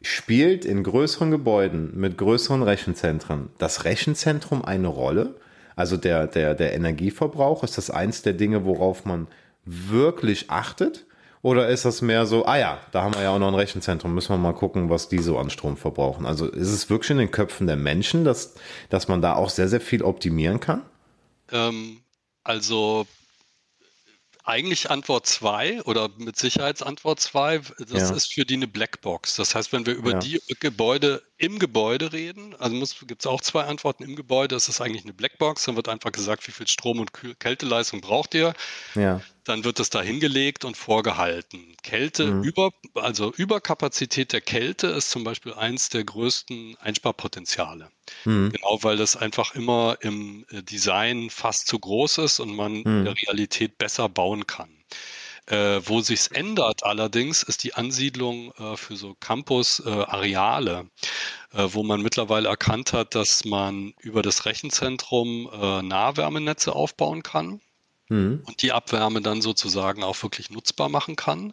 Spielt in größeren Gebäuden mit größeren Rechenzentren das Rechenzentrum eine Rolle? Also der, der, der Energieverbrauch, ist das eins der Dinge, worauf man wirklich achtet? Oder ist das mehr so, ah ja, da haben wir ja auch noch ein Rechenzentrum, müssen wir mal gucken, was die so an Strom verbrauchen. Also ist es wirklich in den Köpfen der Menschen, dass, dass man da auch sehr, sehr viel optimieren kann? Ähm, also eigentlich Antwort 2 oder mit Sicherheitsantwort 2, das ja. ist für die eine Blackbox. Das heißt, wenn wir über ja. die Gebäude im Gebäude reden, also gibt es auch zwei Antworten im Gebäude, das ist eigentlich eine Blackbox, dann wird einfach gesagt, wie viel Strom und Kälteleistung braucht ihr. Ja. Dann wird das da hingelegt und vorgehalten. Kälte mhm. über, also Überkapazität der Kälte ist zum Beispiel eins der größten Einsparpotenziale. Mhm. Genau, weil das einfach immer im äh, Design fast zu groß ist und man mhm. in der Realität besser bauen kann. Äh, wo sich's ändert allerdings, ist die Ansiedlung äh, für so Campus-Areale, äh, wo man mittlerweile erkannt hat, dass man über das Rechenzentrum äh, Nahwärmenetze aufbauen kann mhm. und die Abwärme dann sozusagen auch wirklich nutzbar machen kann.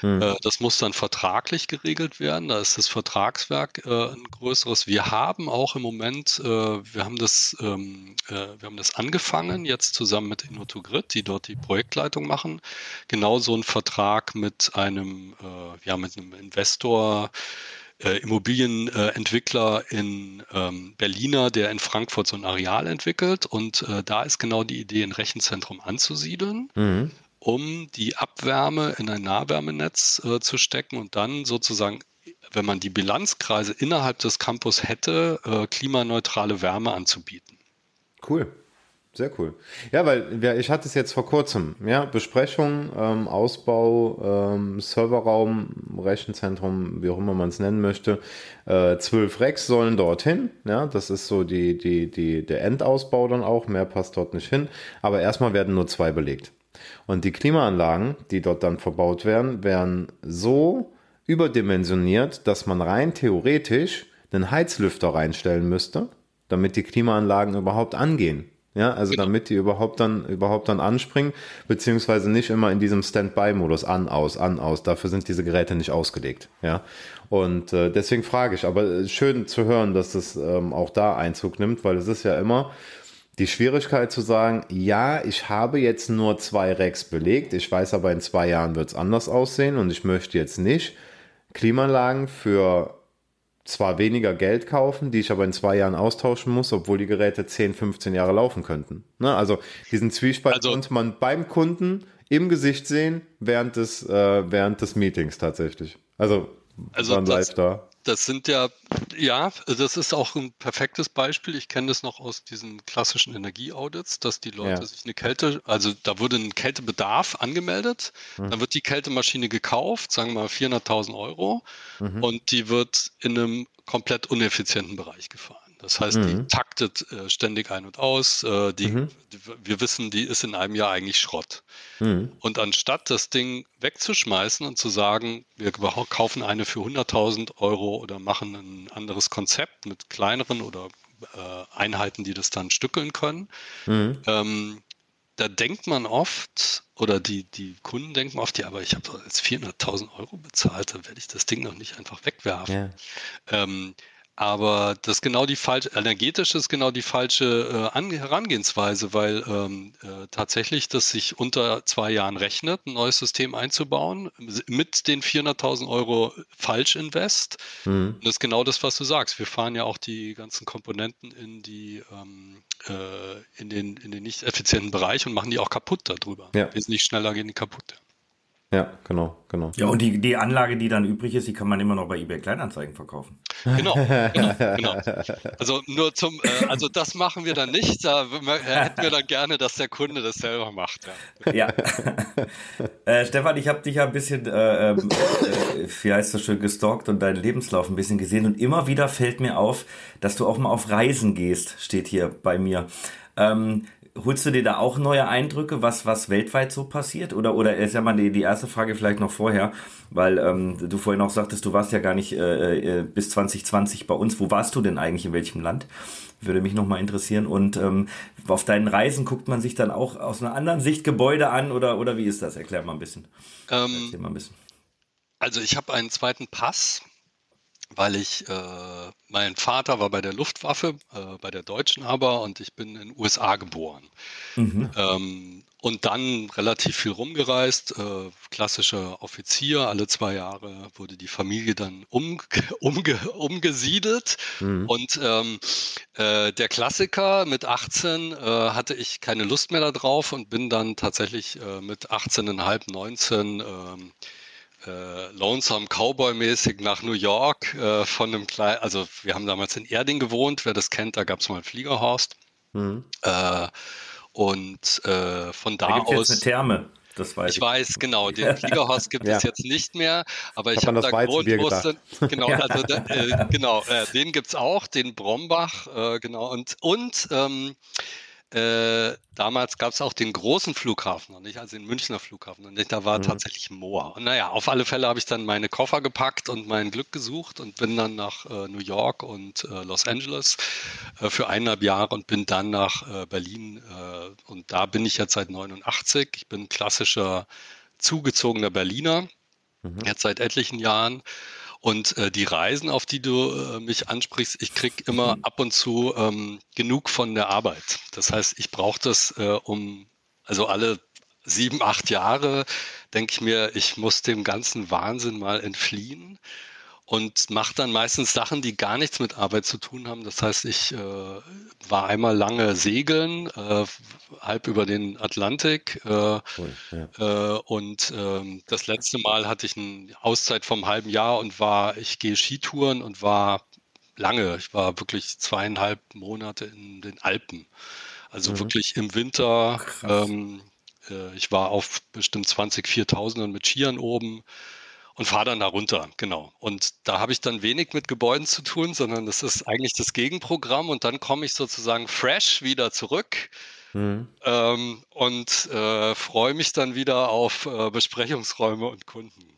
Hm. Äh, das muss dann vertraglich geregelt werden. Da ist das Vertragswerk äh, ein größeres. Wir haben auch im Moment, äh, wir haben das, ähm, äh, wir haben das angefangen, jetzt zusammen mit Innotogrid, die dort die Projektleitung machen, genau so einen Vertrag mit einem, äh, ja, mit einem Investor, äh, Immobilienentwickler in ähm, Berliner, der in Frankfurt so ein Areal entwickelt. Und äh, da ist genau die Idee, ein Rechenzentrum anzusiedeln. Mhm um die Abwärme in ein Nahwärmenetz äh, zu stecken und dann sozusagen, wenn man die Bilanzkreise innerhalb des Campus hätte, äh, klimaneutrale Wärme anzubieten. Cool. Sehr cool. Ja, weil ja, ich hatte es jetzt vor kurzem, ja, Besprechung, ähm, Ausbau, ähm, Serverraum, Rechenzentrum, wie auch immer man es nennen möchte. Äh, zwölf Racks sollen dorthin, ja, das ist so die, die, die, der Endausbau dann auch, mehr passt dort nicht hin. Aber erstmal werden nur zwei belegt. Und die Klimaanlagen, die dort dann verbaut werden, werden so überdimensioniert, dass man rein theoretisch einen Heizlüfter reinstellen müsste, damit die Klimaanlagen überhaupt angehen. Ja, also genau. damit die überhaupt dann, überhaupt dann anspringen, beziehungsweise nicht immer in diesem Standby-Modus an, aus, an, aus. Dafür sind diese Geräte nicht ausgelegt. Ja, und äh, deswegen frage ich, aber schön zu hören, dass das ähm, auch da Einzug nimmt, weil es ist ja immer, die Schwierigkeit zu sagen, ja, ich habe jetzt nur zwei Racks belegt, ich weiß aber in zwei Jahren wird es anders aussehen und ich möchte jetzt nicht Klimaanlagen für zwar weniger Geld kaufen, die ich aber in zwei Jahren austauschen muss, obwohl die Geräte 10, 15 Jahre laufen könnten. Ne? Also diesen Zwiespalt also, konnte man beim Kunden im Gesicht sehen während des, äh, während des Meetings tatsächlich. Also, also live da das sind ja, ja, das ist auch ein perfektes Beispiel. Ich kenne das noch aus diesen klassischen Energieaudits, dass die Leute ja. sich eine Kälte, also da wurde ein Kältebedarf angemeldet, mhm. dann wird die Kältemaschine gekauft, sagen wir mal 400.000 Euro, mhm. und die wird in einem komplett uneffizienten Bereich gefahren. Das heißt, mhm. die taktet äh, ständig ein und aus. Äh, die, mhm. die, wir wissen, die ist in einem Jahr eigentlich Schrott. Mhm. Und anstatt das Ding wegzuschmeißen und zu sagen, wir kaufen eine für 100.000 Euro oder machen ein anderes Konzept mit kleineren oder äh, Einheiten, die das dann stückeln können, mhm. ähm, da denkt man oft, oder die, die Kunden denken oft, ja, aber ich habe jetzt 400.000 Euro bezahlt, dann werde ich das Ding noch nicht einfach wegwerfen. Ja. Ähm, aber das ist genau die falsche, energetisch ist genau die falsche äh, Herangehensweise, weil ähm, äh, tatsächlich das sich unter zwei Jahren rechnet, ein neues System einzubauen, mit den 400.000 Euro Falschinvest. Mhm. Und das ist genau das, was du sagst. Wir fahren ja auch die ganzen Komponenten in die, ähm, äh, in den, in den nicht effizienten Bereich und machen die auch kaputt darüber. Ja. Wesentlich schneller gehen die kaputt. Ja, genau, genau. Ja, und die, die Anlage, die dann übrig ist, die kann man immer noch bei eBay Kleinanzeigen verkaufen. Genau, genau, genau. Also nur zum, äh, also das machen wir dann nicht. Da hätten wir dann gerne, dass der Kunde das selber macht. Ja. ja. äh, Stefan, ich habe dich ja ein bisschen, äh, ähm, äh, wie heißt das schön, gestalkt und deinen Lebenslauf ein bisschen gesehen und immer wieder fällt mir auf, dass du auch mal auf Reisen gehst, steht hier bei mir. Ähm, holst du dir da auch neue Eindrücke, was, was weltweit so passiert? Oder, oder ist ja mal die, die erste Frage vielleicht noch vorher, weil ähm, du vorhin auch sagtest, du warst ja gar nicht äh, äh, bis 2020 bei uns. Wo warst du denn eigentlich, in welchem Land? Würde mich nochmal interessieren. Und ähm, auf deinen Reisen guckt man sich dann auch aus einer anderen Sicht Gebäude an oder, oder wie ist das? Erklär mal ein bisschen. Ähm, mal ein bisschen. Also ich habe einen zweiten Pass weil ich, äh, mein Vater war bei der Luftwaffe, äh, bei der Deutschen aber, und ich bin in den USA geboren. Mhm. Ähm, und dann relativ viel rumgereist, äh, klassischer Offizier. Alle zwei Jahre wurde die Familie dann um, umge, umgesiedelt. Mhm. Und ähm, äh, der Klassiker mit 18 äh, hatte ich keine Lust mehr darauf und bin dann tatsächlich äh, mit 18,5, 19 ähm, äh, Lonesome Cowboy-mäßig nach New York äh, von einem kleinen, also wir haben damals in Erding gewohnt, wer das kennt, da gab es mal ein Fliegerhorst. Mhm. Äh, und äh, von da, da aus. Jetzt eine Therme. Das weiß ich, ich weiß, genau. Den Fliegerhorst gibt ja. es jetzt nicht mehr, aber ich, ich habe hab da gewohnt, wusste, genau, also äh, genau, äh, den gibt es auch, den Brombach, äh, genau, und, und ähm, äh, damals gab es auch den großen Flughafen noch nicht, also den Münchner Flughafen und nicht, da war mhm. tatsächlich Moor. Und naja, auf alle Fälle habe ich dann meine Koffer gepackt und mein Glück gesucht und bin dann nach äh, New York und äh, Los Angeles äh, für eineinhalb Jahre und bin dann nach äh, Berlin und da bin ich jetzt seit 89. Ich bin klassischer zugezogener Berliner, mhm. jetzt seit etlichen Jahren und äh, die Reisen, auf die du äh, mich ansprichst, ich krieg immer mhm. ab und zu ähm, genug von der Arbeit. Das heißt, ich brauche das äh, um, also alle sieben, acht Jahre denke ich mir, ich muss dem ganzen Wahnsinn mal entfliehen und mache dann meistens Sachen, die gar nichts mit Arbeit zu tun haben. Das heißt, ich äh, war einmal lange segeln, äh, halb über den Atlantik. Äh, cool, ja. Äh, und ähm, das letzte Mal hatte ich eine Auszeit vom halben Jahr und war, ich gehe Skitouren und war lange. Ich war wirklich zweieinhalb Monate in den Alpen. Also mhm. wirklich im Winter. Ähm, äh, ich war auf bestimmt 20, 4000 mit Skiern oben und fahre dann da runter, genau. Und da habe ich dann wenig mit Gebäuden zu tun, sondern das ist eigentlich das Gegenprogramm und dann komme ich sozusagen fresh wieder zurück mhm. ähm, und äh, freue mich dann wieder auf äh, Besprechungsräume und Kunden.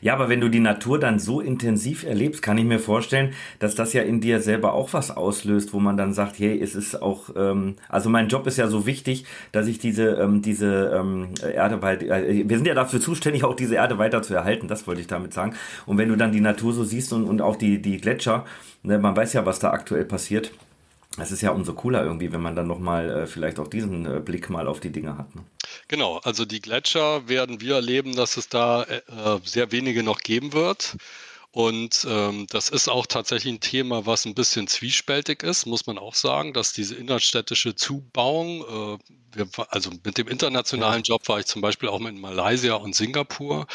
Ja, aber wenn du die Natur dann so intensiv erlebst, kann ich mir vorstellen, dass das ja in dir selber auch was auslöst, wo man dann sagt, hey, es ist auch, ähm, also mein Job ist ja so wichtig, dass ich diese, ähm, diese ähm, Erde weiter, äh, wir sind ja dafür zuständig, auch diese Erde weiter zu erhalten, das wollte ich damit sagen. Und wenn du dann die Natur so siehst und, und auch die, die Gletscher, ne, man weiß ja, was da aktuell passiert, es ist ja umso cooler irgendwie, wenn man dann nochmal äh, vielleicht auch diesen äh, Blick mal auf die Dinge hat. Ne? Genau, also die Gletscher werden wir erleben, dass es da äh, sehr wenige noch geben wird. Und ähm, das ist auch tatsächlich ein Thema, was ein bisschen zwiespältig ist, muss man auch sagen, dass diese innerstädtische Zubauung, äh, wir, also mit dem internationalen Job war ich zum Beispiel auch mit Malaysia und Singapur.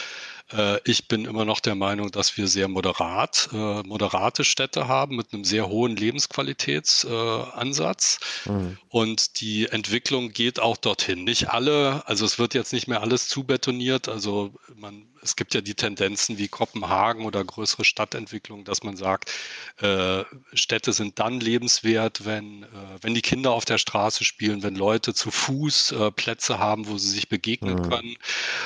Äh, ich bin immer noch der Meinung, dass wir sehr moderat, äh, moderate Städte haben mit einem sehr hohen Lebensqualitätsansatz. Äh, mhm. Und die Entwicklung geht auch dorthin. Nicht alle, also es wird jetzt nicht mehr alles zubetoniert. Also man, es gibt ja die Tendenzen wie Kopenhagen oder größere Stadtentwicklung, dass man sagt, äh, Städte sind dann lebenswert, wenn, äh, wenn die Kinder auf der Straße spielen, wenn Leute zu Fuß äh, Plätze haben, wo sie sich begegnen mhm. können.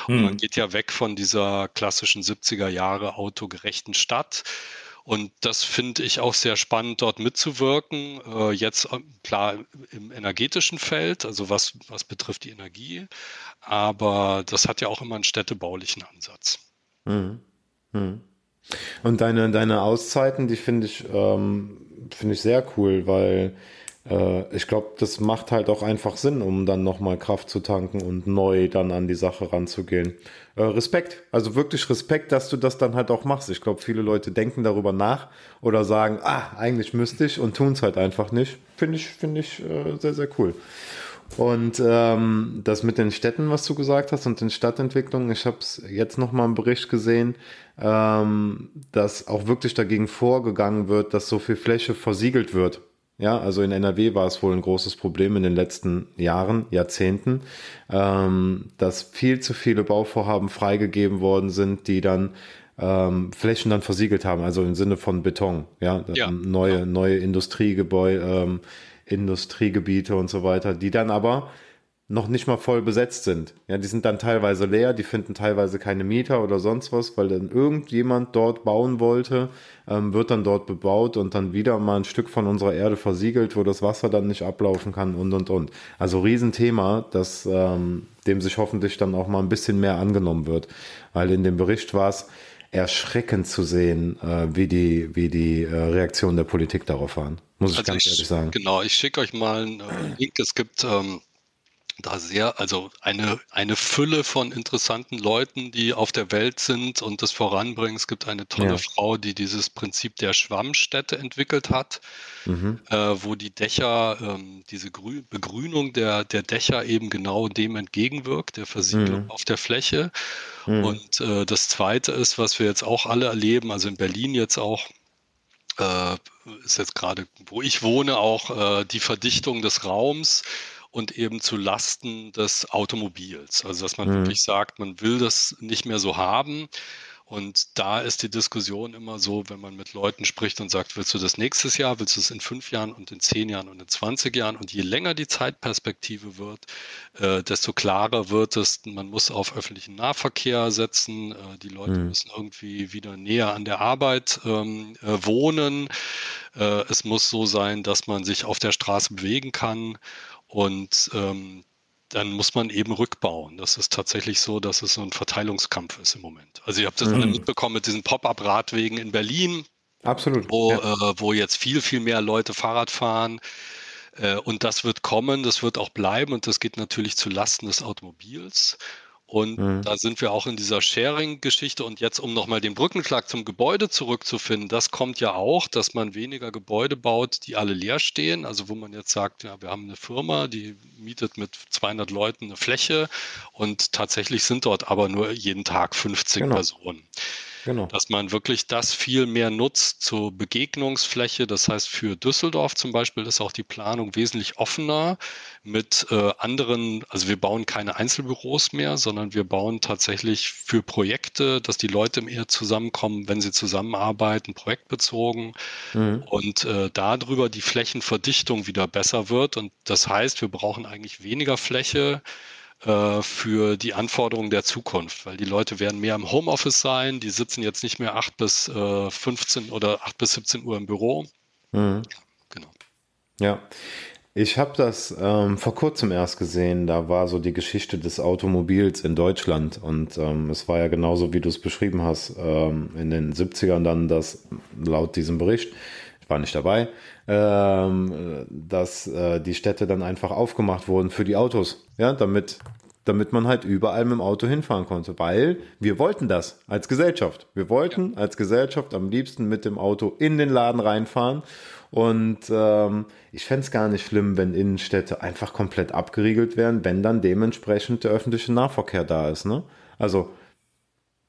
Und mhm. man geht ja weg von dieser klassischen 70er Jahre autogerechten Stadt. Und das finde ich auch sehr spannend, dort mitzuwirken. Äh, jetzt äh, klar im energetischen Feld, also was, was betrifft die Energie, aber das hat ja auch immer einen städtebaulichen Ansatz. Mhm. Mhm. Und deine, deine Auszeiten, die finde ich, ähm, finde ich sehr cool, weil äh, ich glaube, das macht halt auch einfach Sinn, um dann nochmal Kraft zu tanken und neu dann an die Sache ranzugehen. Äh, Respekt, also wirklich Respekt, dass du das dann halt auch machst. Ich glaube, viele Leute denken darüber nach oder sagen, ah, eigentlich müsste ich und tun es halt einfach nicht. Finde ich, finde ich äh, sehr, sehr cool. Und ähm, das mit den Städten, was du gesagt hast, und den Stadtentwicklungen, ich habe es jetzt nochmal im Bericht gesehen, ähm, dass auch wirklich dagegen vorgegangen wird, dass so viel Fläche versiegelt wird. Ja, also in NRW war es wohl ein großes Problem in den letzten Jahren, Jahrzehnten, ähm, dass viel zu viele Bauvorhaben freigegeben worden sind, die dann ähm, Flächen dann versiegelt haben, also im Sinne von Beton, ja, ja. neue, neue Industriegebäude, ähm, Industriegebiete und so weiter, die dann aber noch nicht mal voll besetzt sind. Ja, die sind dann teilweise leer, die finden teilweise keine Mieter oder sonst was, weil dann irgendjemand dort bauen wollte, ähm, wird dann dort bebaut und dann wieder mal ein Stück von unserer Erde versiegelt, wo das Wasser dann nicht ablaufen kann und und und. Also Riesenthema, das ähm, dem sich hoffentlich dann auch mal ein bisschen mehr angenommen wird, weil in dem Bericht war es erschreckend zu sehen, äh, wie die, wie die äh, Reaktionen der Politik darauf waren. Muss ich also ganz ich, ehrlich sagen. Genau, ich schicke euch mal einen äh, Link. Es gibt ähm, da sehr, also eine, eine Fülle von interessanten Leuten, die auf der Welt sind und das voranbringen. Es gibt eine tolle ja. Frau, die dieses Prinzip der Schwammstätte entwickelt hat, mhm. äh, wo die Dächer, ähm, diese Grü Begrünung der, der Dächer eben genau dem entgegenwirkt, der Versiegelung mhm. auf der Fläche. Mhm. Und äh, das Zweite ist, was wir jetzt auch alle erleben, also in Berlin jetzt auch, äh, ist jetzt gerade, wo ich wohne, auch äh, die Verdichtung des Raums und eben zu Lasten des Automobils. Also dass man mhm. wirklich sagt, man will das nicht mehr so haben. Und da ist die Diskussion immer so, wenn man mit Leuten spricht und sagt, willst du das nächstes Jahr, willst du es in fünf Jahren und in zehn Jahren und in 20 Jahren? Und je länger die Zeitperspektive wird, äh, desto klarer wird es, man muss auf öffentlichen Nahverkehr setzen, äh, die Leute mhm. müssen irgendwie wieder näher an der Arbeit ähm, äh, wohnen. Äh, es muss so sein, dass man sich auf der Straße bewegen kann. Und ähm, dann muss man eben rückbauen. Das ist tatsächlich so, dass es so ein Verteilungskampf ist im Moment. Also ihr habt das mhm. mitbekommen mit diesen Pop-up-Radwegen in Berlin. Absolut. Wo, ja. äh, wo jetzt viel, viel mehr Leute Fahrrad fahren. Äh, und das wird kommen, das wird auch bleiben und das geht natürlich zu Lasten des Automobils. Und mhm. da sind wir auch in dieser Sharing-Geschichte. Und jetzt, um nochmal den Brückenschlag zum Gebäude zurückzufinden, das kommt ja auch, dass man weniger Gebäude baut, die alle leer stehen. Also wo man jetzt sagt, ja, wir haben eine Firma, die mietet mit 200 Leuten eine Fläche und tatsächlich sind dort aber nur jeden Tag 50 genau. Personen. Genau. Dass man wirklich das viel mehr nutzt zur Begegnungsfläche. Das heißt, für Düsseldorf zum Beispiel ist auch die Planung wesentlich offener mit äh, anderen, also wir bauen keine Einzelbüros mehr, sondern wir bauen tatsächlich für Projekte, dass die Leute eher zusammenkommen, wenn sie zusammenarbeiten, projektbezogen mhm. und äh, darüber die Flächenverdichtung wieder besser wird. Und das heißt, wir brauchen eigentlich weniger Fläche äh, für die Anforderungen der Zukunft, weil die Leute werden mehr im Homeoffice sein, die sitzen jetzt nicht mehr 8 bis äh, 15 oder 8 bis 17 Uhr im Büro. Mhm. Genau. Ja. Ich habe das ähm, vor kurzem erst gesehen. Da war so die Geschichte des Automobils in Deutschland. Und ähm, es war ja genauso, wie du es beschrieben hast, ähm, in den 70ern dann, dass laut diesem Bericht, ich war nicht dabei, ähm, dass äh, die Städte dann einfach aufgemacht wurden für die Autos, ja, damit damit man halt überall mit dem Auto hinfahren konnte, weil wir wollten das als Gesellschaft. Wir wollten ja. als Gesellschaft am liebsten mit dem Auto in den Laden reinfahren und ähm, ich fände es gar nicht schlimm, wenn Innenstädte einfach komplett abgeriegelt wären, wenn dann dementsprechend der öffentliche Nahverkehr da ist. Ne? Also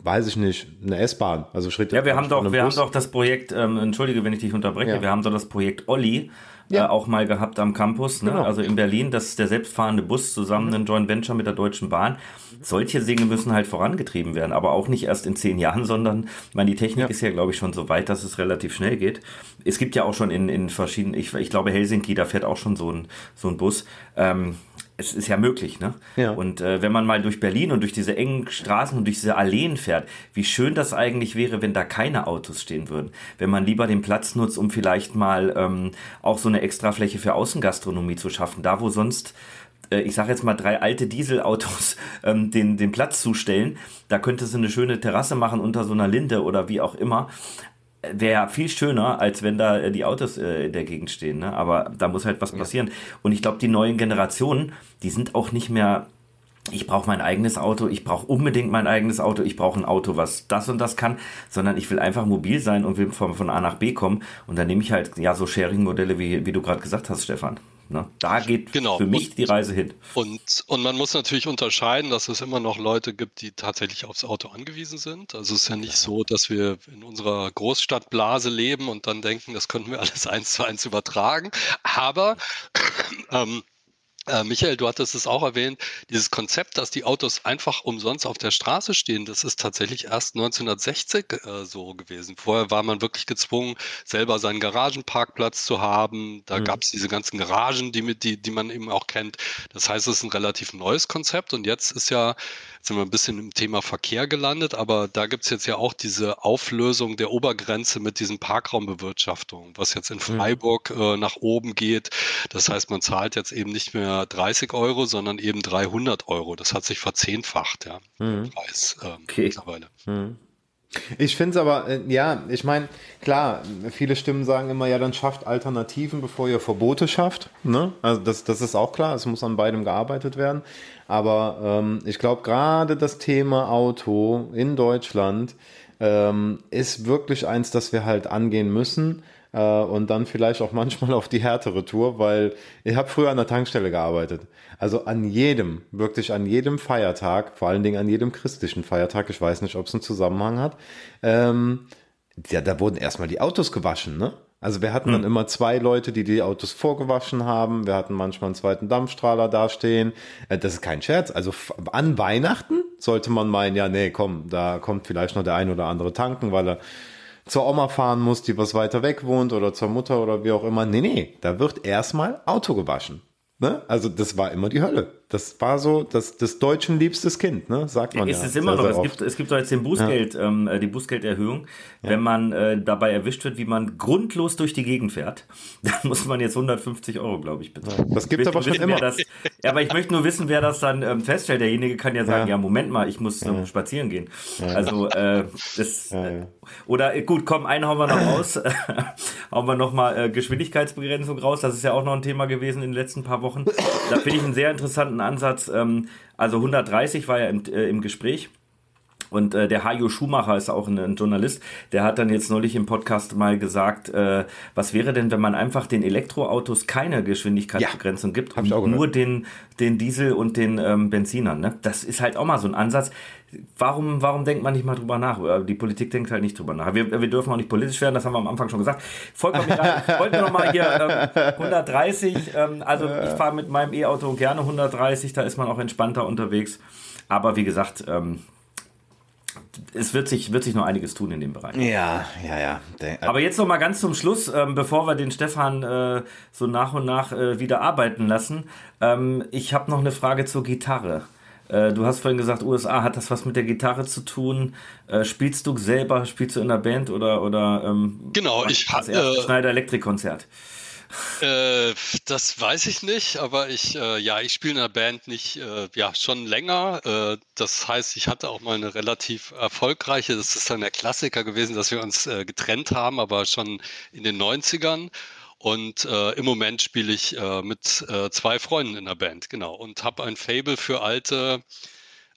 weiß ich nicht, eine S-Bahn. Also Schritt. Ja, wir haben doch, wir haben doch das Projekt, ähm, entschuldige, wenn ich dich unterbreche, ja. wir haben doch das Projekt Olli ja. äh, auch mal gehabt am Campus, ne? Genau. also in Berlin, das ist der selbstfahrende Bus zusammen mhm. ein Joint Venture mit der Deutschen Bahn. Solche Dinge müssen halt vorangetrieben werden, aber auch nicht erst in zehn Jahren, sondern ich meine, die Technik ja. ist ja, glaube ich, schon so weit, dass es relativ schnell geht. Es gibt ja auch schon in, in verschiedenen, ich, ich glaube Helsinki, da fährt auch schon so ein, so ein Bus. Ähm, es ist ja möglich, ne? Ja. Und äh, wenn man mal durch Berlin und durch diese engen Straßen und durch diese Alleen fährt, wie schön das eigentlich wäre, wenn da keine Autos stehen würden. Wenn man lieber den Platz nutzt, um vielleicht mal ähm, auch so eine Extrafläche für Außengastronomie zu schaffen. Da, wo sonst äh, ich sage jetzt mal, drei alte Dieselautos ähm, den, den Platz zustellen. Da könnte sie eine schöne Terrasse machen unter so einer Linde oder wie auch immer wäre viel schöner, als wenn da äh, die Autos äh, in der Gegend stehen. Ne? Aber da muss halt was passieren. Ja. Und ich glaube, die neuen Generationen, die sind auch nicht mehr ich brauche mein eigenes Auto, ich brauche unbedingt mein eigenes Auto, ich brauche ein Auto, was das und das kann, sondern ich will einfach mobil sein und will von, von A nach B kommen. Und dann nehme ich halt ja so Sharing-Modelle, wie, wie du gerade gesagt hast, Stefan. Ne? Da geht genau. für mich und, die Reise hin. Und, und man muss natürlich unterscheiden, dass es immer noch Leute gibt, die tatsächlich aufs Auto angewiesen sind. Also es ist ja nicht so, dass wir in unserer Großstadtblase leben und dann denken, das könnten wir alles eins zu eins übertragen. Aber ähm, äh, Michael, du hattest es auch erwähnt, dieses Konzept, dass die Autos einfach umsonst auf der Straße stehen, das ist tatsächlich erst 1960 äh, so gewesen. Vorher war man wirklich gezwungen, selber seinen Garagenparkplatz zu haben. Da mhm. gab es diese ganzen Garagen, die, die, die man eben auch kennt. Das heißt, es ist ein relativ neues Konzept und jetzt ist ja Jetzt sind wir ein bisschen im Thema Verkehr gelandet, aber da gibt es jetzt ja auch diese Auflösung der Obergrenze mit diesen Parkraumbewirtschaftungen, was jetzt in mhm. Freiburg mhm. äh, nach oben geht. Das heißt, man zahlt jetzt eben nicht mehr 30 Euro, sondern eben 300 Euro. Das hat sich verzehnfacht, ja, mhm. Preis äh, okay. mittlerweile. Mhm. Ich finde es aber, äh, ja, ich meine, klar, viele Stimmen sagen immer, ja, dann schafft Alternativen, bevor ihr Verbote schafft. Ne? Also das, das ist auch klar, es muss an beidem gearbeitet werden. Aber ähm, ich glaube, gerade das Thema Auto in Deutschland ähm, ist wirklich eins, das wir halt angehen müssen äh, und dann vielleicht auch manchmal auf die härtere Tour, weil ich habe früher an der Tankstelle gearbeitet. Also an jedem, wirklich an jedem Feiertag, vor allen Dingen an jedem christlichen Feiertag, ich weiß nicht, ob es einen Zusammenhang hat, ähm, ja, da wurden erstmal die Autos gewaschen, ne? Also wir hatten dann hm. immer zwei Leute, die die Autos vorgewaschen haben. Wir hatten manchmal einen zweiten Dampfstrahler dastehen. Äh, das ist kein Scherz. Also an Weihnachten sollte man meinen, ja, nee, komm, da kommt vielleicht noch der ein oder andere tanken, weil er zur Oma fahren muss, die was weiter weg wohnt oder zur Mutter oder wie auch immer. Nee, nee, da wird erstmal Auto gewaschen. Ne? Also das war immer die Hölle. Das war so das, das Deutschen liebstes Kind, ne? sagt man ist ja. Es immer noch. Es gibt, es gibt jetzt den Bußgeld, ja. ähm, äh, die Bußgelderhöhung. Ja. Wenn man äh, dabei erwischt wird, wie man grundlos durch die Gegend fährt, dann muss man jetzt 150 Euro, glaube ich, bezahlen. Das gibt aber schon immer. Das, ja, aber ich möchte nur wissen, wer das dann ähm, feststellt. Derjenige kann ja sagen, ja, Moment mal, ich muss ähm, spazieren gehen. Also äh, das äh, oder gut, komm, einen hauen wir noch raus. hauen wir noch mal äh, Geschwindigkeitsbegrenzung raus. Das ist ja auch noch ein Thema gewesen in den letzten paar Wochen. Da finde ich einen sehr interessanten Ansatz. Ähm, also 130 war ja im, äh, im Gespräch. Und äh, der Hajo Schumacher ist auch ein, ein, Journalist, der hat dann jetzt neulich im Podcast mal gesagt, äh, was wäre denn, wenn man einfach den Elektroautos keine Geschwindigkeitsbegrenzung ja, gibt und nur den, den Diesel und den ähm, Benzinern. Ne? Das ist halt auch mal so ein Ansatz. Warum, warum denkt man nicht mal drüber nach? Die Politik denkt halt nicht drüber nach. Wir, wir dürfen auch nicht politisch werden, das haben wir am Anfang schon gesagt. Vollkommen egal. Ich wollte noch mal hier ähm, 130, ähm, also ich fahre mit meinem E-Auto gerne 130, da ist man auch entspannter unterwegs. Aber wie gesagt, ähm, es wird sich, wird sich noch einiges tun in dem Bereich. Ja, ja, ja. Aber jetzt noch mal ganz zum Schluss, ähm, bevor wir den Stefan äh, so nach und nach äh, wieder arbeiten lassen. Ähm, ich habe noch eine Frage zur Gitarre. Äh, du hast vorhin gesagt, USA hat das was mit der Gitarre zu tun. Äh, spielst du selber, spielst du in der Band oder oder ähm, Genau, ich hatte Schneider Elektrik Konzert. Äh, das weiß ich nicht, aber ich, äh, ja, ich spiele in der Band nicht, äh, ja, schon länger. Äh, das heißt, ich hatte auch mal eine relativ erfolgreiche, das ist dann der Klassiker gewesen, dass wir uns äh, getrennt haben, aber schon in den 90ern. Und äh, im Moment spiele ich mit zwei Freunden in der Band, genau, und habe ein Fable für alte,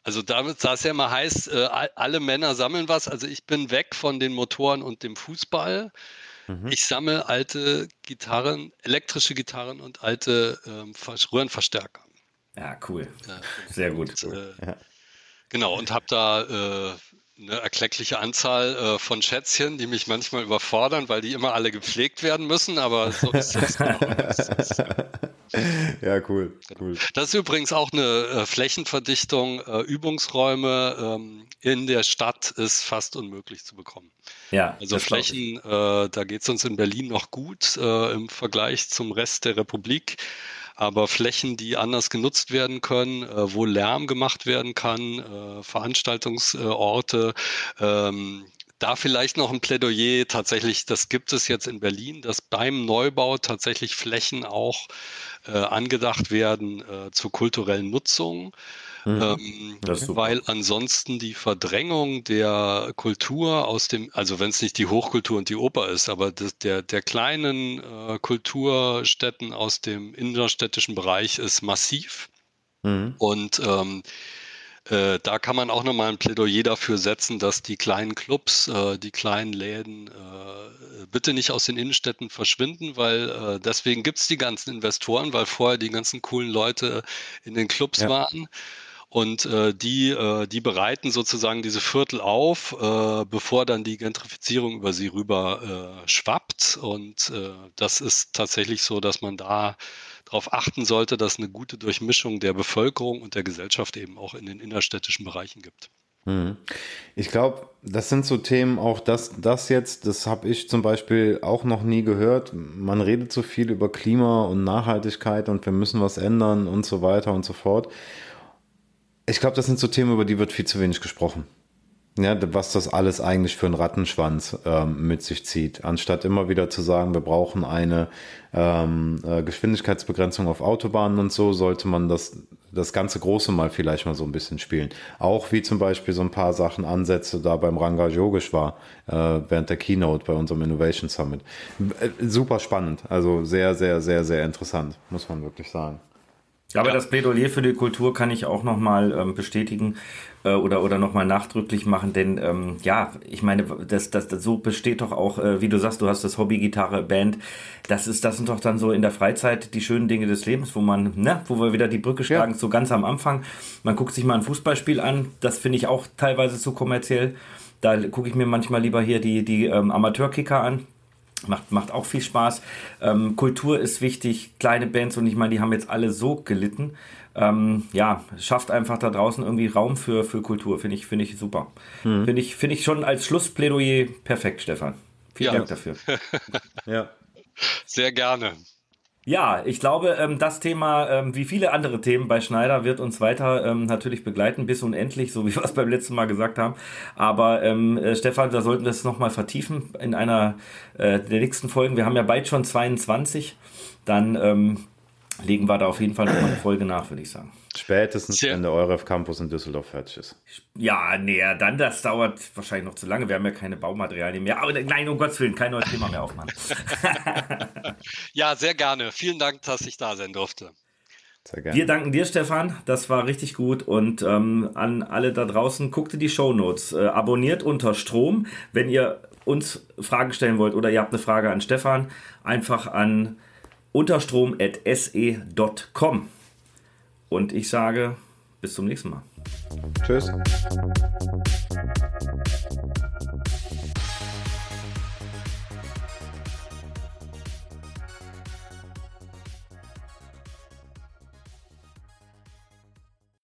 also sah es ja immer heißt, alle Männer sammeln was. Also ich bin weg von den Motoren und dem Fußball. Mhm. Ich sammle alte Gitarren, elektrische Gitarren und alte ähm, Röhrenverstärker. Ja, cool. Sehr gut. Und, äh, ja. Genau, und habe da äh, eine erkleckliche Anzahl äh, von Schätzchen, die mich manchmal überfordern, weil die immer alle gepflegt werden müssen, aber so ist das. genau. ja, cool, cool. Das ist übrigens auch eine äh, Flächenverdichtung. Äh, Übungsräume ähm, in der Stadt ist fast unmöglich zu bekommen. Ja, also Flächen, äh, da geht es uns in Berlin noch gut äh, im Vergleich zum Rest der Republik. Aber Flächen, die anders genutzt werden können, äh, wo Lärm gemacht werden kann, äh, Veranstaltungsorte, ähm, da vielleicht noch ein Plädoyer. Tatsächlich, das gibt es jetzt in Berlin, dass beim Neubau tatsächlich Flächen auch äh, angedacht werden äh, zur kulturellen Nutzung. Mhm. Ähm, weil ansonsten die Verdrängung der Kultur aus dem, also wenn es nicht die Hochkultur und die Oper ist, aber das, der, der kleinen äh, Kulturstätten aus dem innerstädtischen Bereich ist massiv. Mhm. Und ähm, äh, da kann man auch nochmal ein Plädoyer dafür setzen, dass die kleinen Clubs, äh, die kleinen Läden äh, bitte nicht aus den Innenstädten verschwinden, weil äh, deswegen gibt es die ganzen Investoren, weil vorher die ganzen coolen Leute in den Clubs ja. waren. Und äh, die, äh, die bereiten sozusagen diese Viertel auf, äh, bevor dann die Gentrifizierung über sie rüber äh, schwappt. Und äh, das ist tatsächlich so, dass man da darauf achten sollte, dass eine gute Durchmischung der Bevölkerung und der Gesellschaft eben auch in den innerstädtischen Bereichen gibt. Mhm. Ich glaube, das sind so Themen, auch das, das jetzt, das habe ich zum Beispiel auch noch nie gehört. Man redet so viel über Klima und Nachhaltigkeit und wir müssen was ändern und so weiter und so fort. Ich glaube, das sind so Themen, über die wird viel zu wenig gesprochen. Ja, was das alles eigentlich für einen Rattenschwanz ähm, mit sich zieht. Anstatt immer wieder zu sagen, wir brauchen eine ähm, äh, Geschwindigkeitsbegrenzung auf Autobahnen und so, sollte man das das ganze Große mal vielleicht mal so ein bisschen spielen. Auch wie zum Beispiel so ein paar Sachen, Ansätze da beim Ranga Yogisch war, äh, während der Keynote bei unserem Innovation Summit. Äh, super spannend, also sehr, sehr, sehr, sehr interessant, muss man wirklich sagen. Ja, aber das Plädoyer für die Kultur kann ich auch nochmal ähm, bestätigen äh, oder, oder nochmal nachdrücklich machen, denn ähm, ja, ich meine, das, das, das so besteht doch auch, äh, wie du sagst, du hast das Hobby, Gitarre, Band, das ist, das sind doch dann so in der Freizeit die schönen Dinge des Lebens, wo man, ne, wo wir wieder die Brücke schlagen, ja. so ganz am Anfang. Man guckt sich mal ein Fußballspiel an, das finde ich auch teilweise zu kommerziell. Da gucke ich mir manchmal lieber hier die, die ähm, Amateurkicker an Macht, macht auch viel Spaß. Ähm, Kultur ist wichtig, kleine Bands und ich meine, die haben jetzt alle so gelitten. Ähm, ja, schafft einfach da draußen irgendwie Raum für, für Kultur. Finde ich, finde ich super. Mhm. Finde ich, finde ich schon als Schlussplädoyer perfekt, Stefan. Vielen ja. Dank dafür. ja. Sehr gerne. Ja, ich glaube, ähm, das Thema, ähm, wie viele andere Themen bei Schneider, wird uns weiter ähm, natürlich begleiten bis unendlich, so wie wir es beim letzten Mal gesagt haben. Aber äh, Stefan, da sollten wir es nochmal vertiefen in einer äh, der nächsten Folgen. Wir haben ja bald schon 22. Dann ähm, legen wir da auf jeden Fall noch eine Folge nach, würde ich sagen. Spätestens, wenn der EUREF Campus in Düsseldorf fertig ist. Ja, nee, dann, das dauert wahrscheinlich noch zu lange. Wir haben ja keine Baumaterialien mehr. Aber nein, um Gottes Willen, kein neues Thema mehr aufmachen. ja, sehr gerne. Vielen Dank, dass ich da sein durfte. Sehr gerne. Wir danken dir, Stefan. Das war richtig gut. Und ähm, an alle da draußen, guckt in die Show Notes. Äh, abonniert unter Strom. Wenn ihr uns Fragen stellen wollt oder ihr habt eine Frage an Stefan, einfach an unterstrom.se.com. Und ich sage bis zum nächsten Mal. Tschüss.